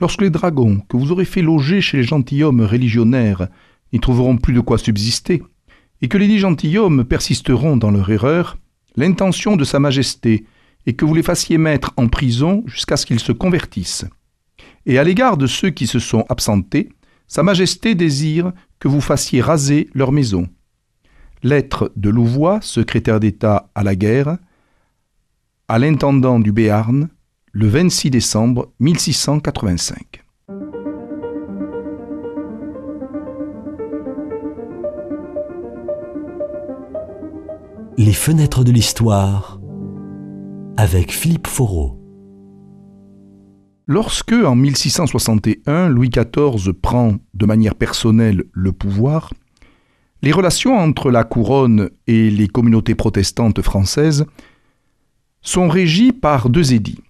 Lorsque les dragons que vous aurez fait loger chez les gentilshommes religionnaires n'y trouveront plus de quoi subsister, et que les dix gentilshommes persisteront dans leur erreur, l'intention de Sa Majesté est que vous les fassiez mettre en prison jusqu'à ce qu'ils se convertissent. Et à l'égard de ceux qui se sont absentés, Sa Majesté désire que vous fassiez raser leur maison. Lettre de Louvois, secrétaire d'État à la guerre, à l'intendant du Béarn, le 26 décembre 1685. Les fenêtres de l'histoire avec Philippe Foreau. Lorsque, en 1661, Louis XIV prend de manière personnelle le pouvoir, les relations entre la couronne et les communautés protestantes françaises sont régies par deux édits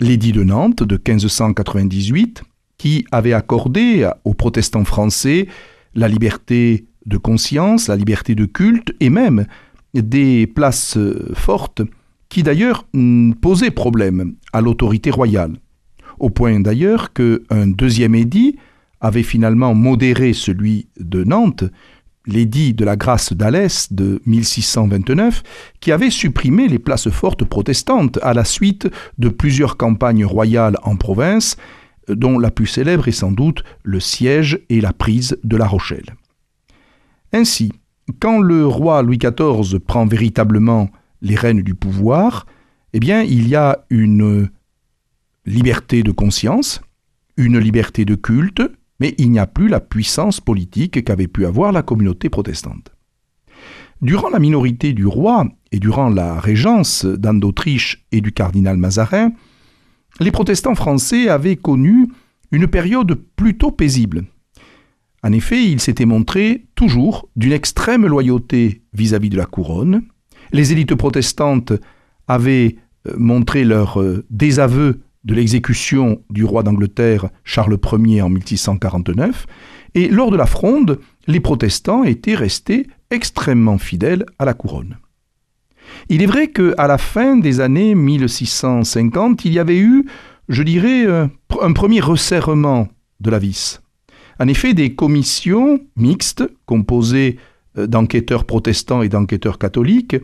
l'édit de Nantes de 1598, qui avait accordé aux protestants français la liberté de conscience, la liberté de culte et même des places fortes qui d'ailleurs posaient problème à l'autorité royale. Au point d'ailleurs qu'un deuxième édit avait finalement modéré celui de Nantes l'édit de la grâce d'Alès de 1629, qui avait supprimé les places fortes protestantes à la suite de plusieurs campagnes royales en province, dont la plus célèbre est sans doute le siège et la prise de La Rochelle. Ainsi, quand le roi Louis XIV prend véritablement les rênes du pouvoir, eh bien, il y a une liberté de conscience, une liberté de culte, mais il n'y a plus la puissance politique qu'avait pu avoir la communauté protestante. Durant la minorité du roi et durant la régence d'Anne d'Autriche et du cardinal Mazarin, les protestants français avaient connu une période plutôt paisible. En effet, ils s'étaient montrés toujours d'une extrême loyauté vis-à-vis de la couronne. Les élites protestantes avaient euh, montré leur euh, désaveu de l'exécution du roi d'Angleterre Charles Ier en 1649, et lors de la fronde, les protestants étaient restés extrêmement fidèles à la couronne. Il est vrai qu'à la fin des années 1650, il y avait eu, je dirais, euh, un premier resserrement de la vis. En effet, des commissions mixtes, composées euh, d'enquêteurs protestants et d'enquêteurs catholiques,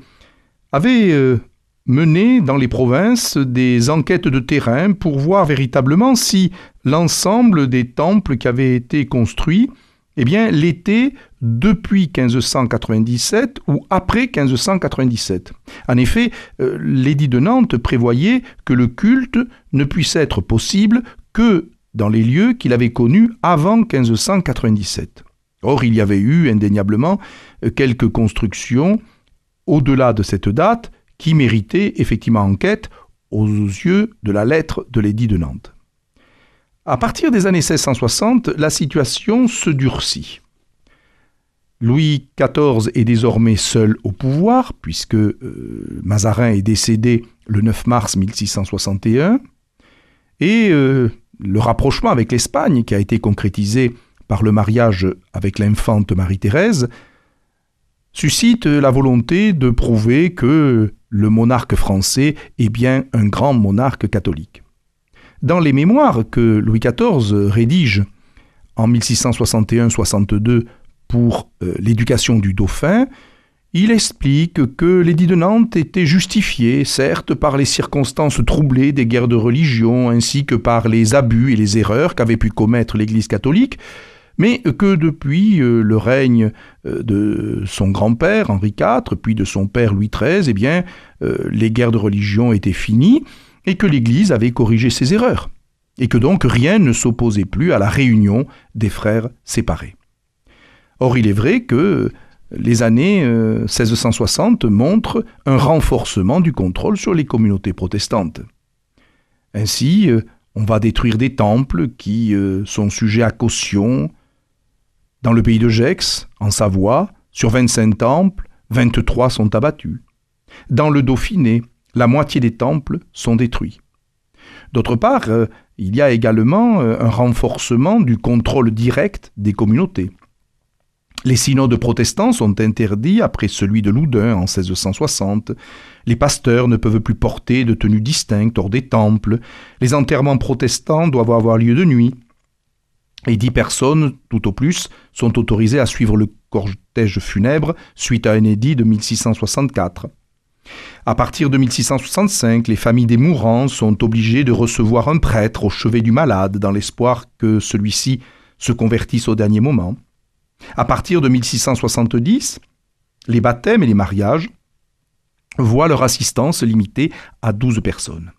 avaient euh, mener dans les provinces des enquêtes de terrain pour voir véritablement si l'ensemble des temples qui avaient été construits eh bien, l'étaient depuis 1597 ou après 1597. En effet, euh, l'édit de Nantes prévoyait que le culte ne puisse être possible que dans les lieux qu'il avait connus avant 1597. Or, il y avait eu indéniablement quelques constructions au-delà de cette date qui méritait effectivement enquête aux yeux de la lettre de l'édit de Nantes. À partir des années 1660, la situation se durcit. Louis XIV est désormais seul au pouvoir, puisque euh, Mazarin est décédé le 9 mars 1661, et euh, le rapprochement avec l'Espagne, qui a été concrétisé par le mariage avec l'infante Marie-Thérèse, suscite la volonté de prouver que le monarque français est bien un grand monarque catholique. Dans les mémoires que Louis XIV rédige en 1661-62 pour euh, l'éducation du dauphin, il explique que l'édit de Nantes était justifié, certes, par les circonstances troublées des guerres de religion, ainsi que par les abus et les erreurs qu'avait pu commettre l'Église catholique, mais que depuis euh, le règne euh, de son grand-père Henri IV, puis de son père Louis XIII, eh bien, euh, les guerres de religion étaient finies et que l'Église avait corrigé ses erreurs, et que donc rien ne s'opposait plus à la réunion des frères séparés. Or, il est vrai que les années 1660 montrent un renforcement du contrôle sur les communautés protestantes. Ainsi, on va détruire des temples qui sont sujets à caution, dans le pays de Gex, en Savoie, sur 25 temples, 23 sont abattus. Dans le Dauphiné, la moitié des temples sont détruits. D'autre part, euh, il y a également euh, un renforcement du contrôle direct des communautés. Les synodes protestants sont interdits après celui de Loudun en 1660. Les pasteurs ne peuvent plus porter de tenues distinctes hors des temples. Les enterrements protestants doivent avoir lieu de nuit. Et dix personnes, tout au plus, sont autorisées à suivre le cortège funèbre suite à un édit de 1664. À partir de 1665, les familles des mourants sont obligées de recevoir un prêtre au chevet du malade dans l'espoir que celui-ci se convertisse au dernier moment. À partir de 1670, les baptêmes et les mariages voient leur assistance limitée à 12 personnes.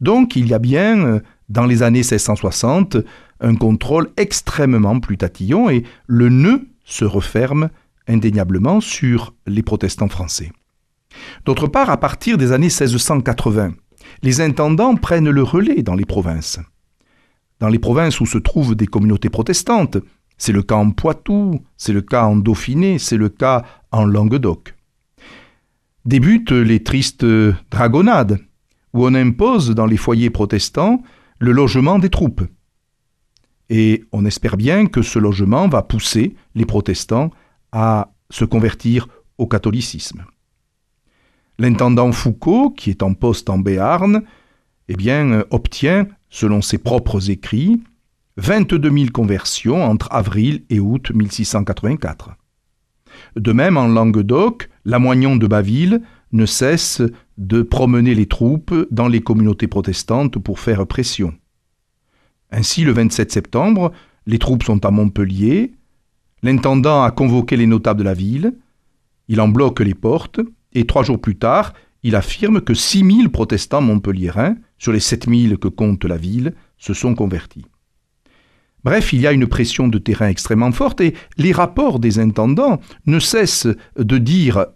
Donc il y a bien, dans les années 1660, un contrôle extrêmement plus tatillon et le nœud se referme indéniablement sur les protestants français. D'autre part, à partir des années 1680, les intendants prennent le relais dans les provinces. Dans les provinces où se trouvent des communautés protestantes, c'est le cas en Poitou, c'est le cas en Dauphiné, c'est le cas en Languedoc. Débutent les tristes dragonnades, où on impose dans les foyers protestants le logement des troupes. Et on espère bien que ce logement va pousser les protestants à se convertir au catholicisme. L'intendant Foucault, qui est en poste en Béarn, eh bien, obtient, selon ses propres écrits, 22 000 conversions entre avril et août 1684. De même, en Languedoc, la moignon de Baville ne cesse de promener les troupes dans les communautés protestantes pour faire pression. Ainsi, le 27 septembre, les troupes sont à Montpellier, l'intendant a convoqué les notables de la ville, il en bloque les portes, et trois jours plus tard, il affirme que 6000 protestants montpelliérains, sur les 7000 que compte la ville, se sont convertis. Bref, il y a une pression de terrain extrêmement forte et les rapports des intendants ne cessent de dire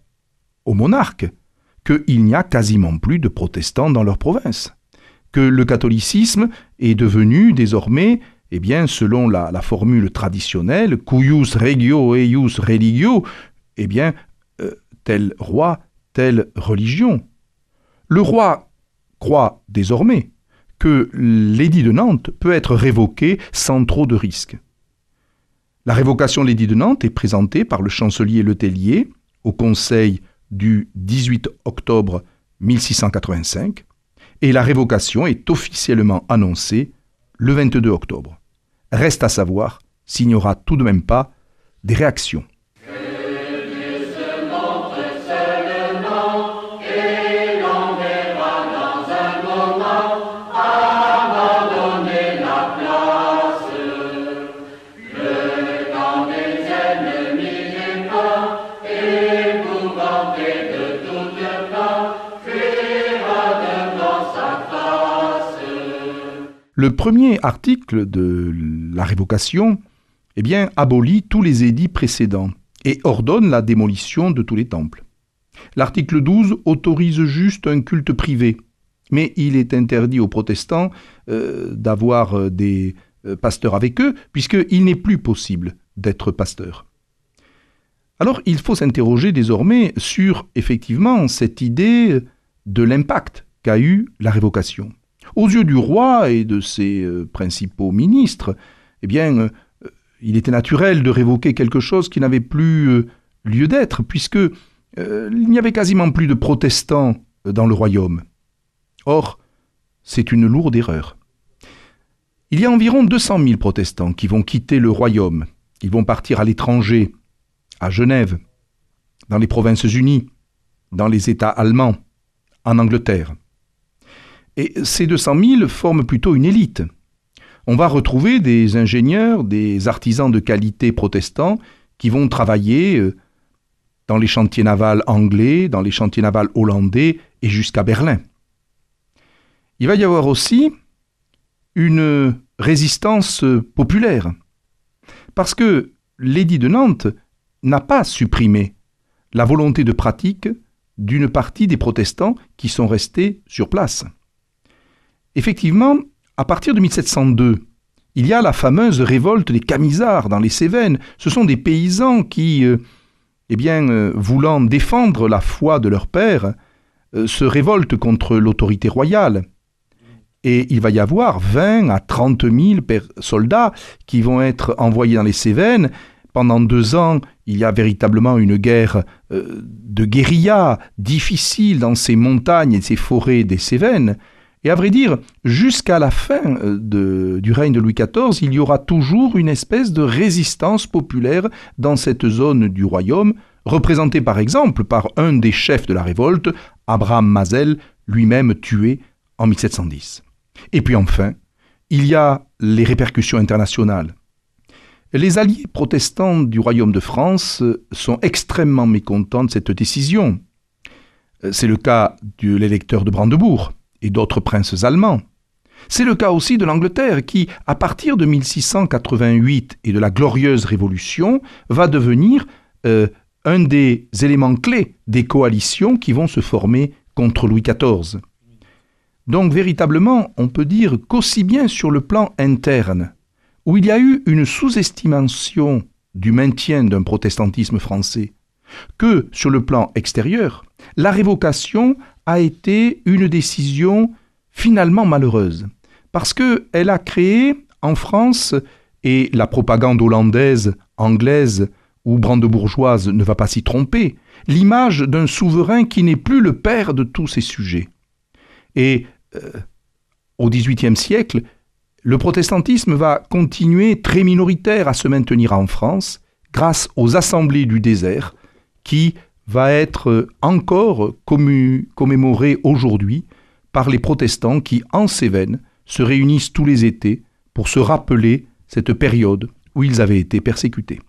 au monarque qu'il n'y a quasiment plus de protestants dans leur province, que le catholicisme est devenu désormais, eh bien, selon la, formule traditionnelle, cuius regio eius religio, eh bien, euh, tel roi, telle religion. Le roi croit désormais que l'édit de Nantes peut être révoqué sans trop de risques. La révocation de l'édit de Nantes est présentée par le chancelier Letellier au Conseil du 18 octobre 1685 et la révocation est officiellement annoncée le 22 octobre. Reste à savoir s'il n'y aura tout de même pas des réactions. Le premier article de la révocation eh bien, abolit tous les édits précédents et ordonne la démolition de tous les temples. L'article 12 autorise juste un culte privé, mais il est interdit aux protestants euh, d'avoir euh, des euh, pasteurs avec eux, puisqu'il n'est plus possible d'être pasteur. Alors il faut s'interroger désormais sur effectivement cette idée de l'impact qu'a eu la révocation. Aux yeux du roi et de ses euh, principaux ministres, eh bien, euh, il était naturel de révoquer quelque chose qui n'avait plus euh, lieu d'être, puisque il n'y avait quasiment plus de protestants dans le royaume. Or, c'est une lourde erreur. Il y a environ 200 000 protestants qui vont quitter le royaume. Ils vont partir à l'étranger, à Genève, dans les provinces unies, dans les États allemands, en Angleterre. Et ces 200 000 forment plutôt une élite. On va retrouver des ingénieurs, des artisans de qualité protestants qui vont travailler euh, dans les chantiers navals anglais, dans les chantiers navals hollandais et jusqu'à Berlin. Il va y avoir aussi une résistance populaire, parce que l'édit de Nantes n'a pas supprimé la volonté de pratique d'une partie des protestants qui sont restés sur place. Effectivement, à partir de 1702, il y a la fameuse révolte des Camisards dans les Cévennes. Ce sont des paysans qui, euh, eh euh, voulant défendre la foi de leur père, euh, se révoltent contre l'autorité royale. Et il va y avoir 20 à 30 000 soldats qui vont être envoyés dans les Cévennes pendant deux ans, il y a véritablement une guerre de guérilla difficile dans ces montagnes et ces forêts des Cévennes. Et à vrai dire, jusqu'à la fin euh, du règne de Louis XIV, il y aura toujours une espèce de résistance populaire dans cette zone du royaume, représentée par exemple par un des chefs de la révolte, Abraham Mazel, lui-même tué en 1710. Et puis enfin, il y a les répercussions internationales. Les alliés protestants du royaume de France sont extrêmement mécontents de cette décision. C'est le cas de l'électeur de Brandebourg et d'autres princes allemands. C'est le cas aussi de l'Angleterre qui, à partir de 1688 et de la glorieuse Révolution, va devenir euh, un des éléments clés des coalitions qui vont se former contre Louis XIV. Donc véritablement, on peut dire qu'aussi bien sur le plan interne, où il y a eu une sous-estimation du maintien d'un protestantisme français, que sur le plan extérieur, la révocation a été une décision finalement malheureuse, parce qu'elle a créé en France, et la propagande hollandaise, anglaise ou brandebourgeoise ne va pas s'y tromper, l'image d'un souverain qui n'est plus le père de tous ses sujets. Et euh, au XVIIIe siècle, le protestantisme va continuer très minoritaire à se maintenir en France grâce aux assemblées du désert qui va être encore commémoré aujourd'hui par les protestants qui, en Cévennes, se réunissent tous les étés pour se rappeler cette période où ils avaient été persécutés.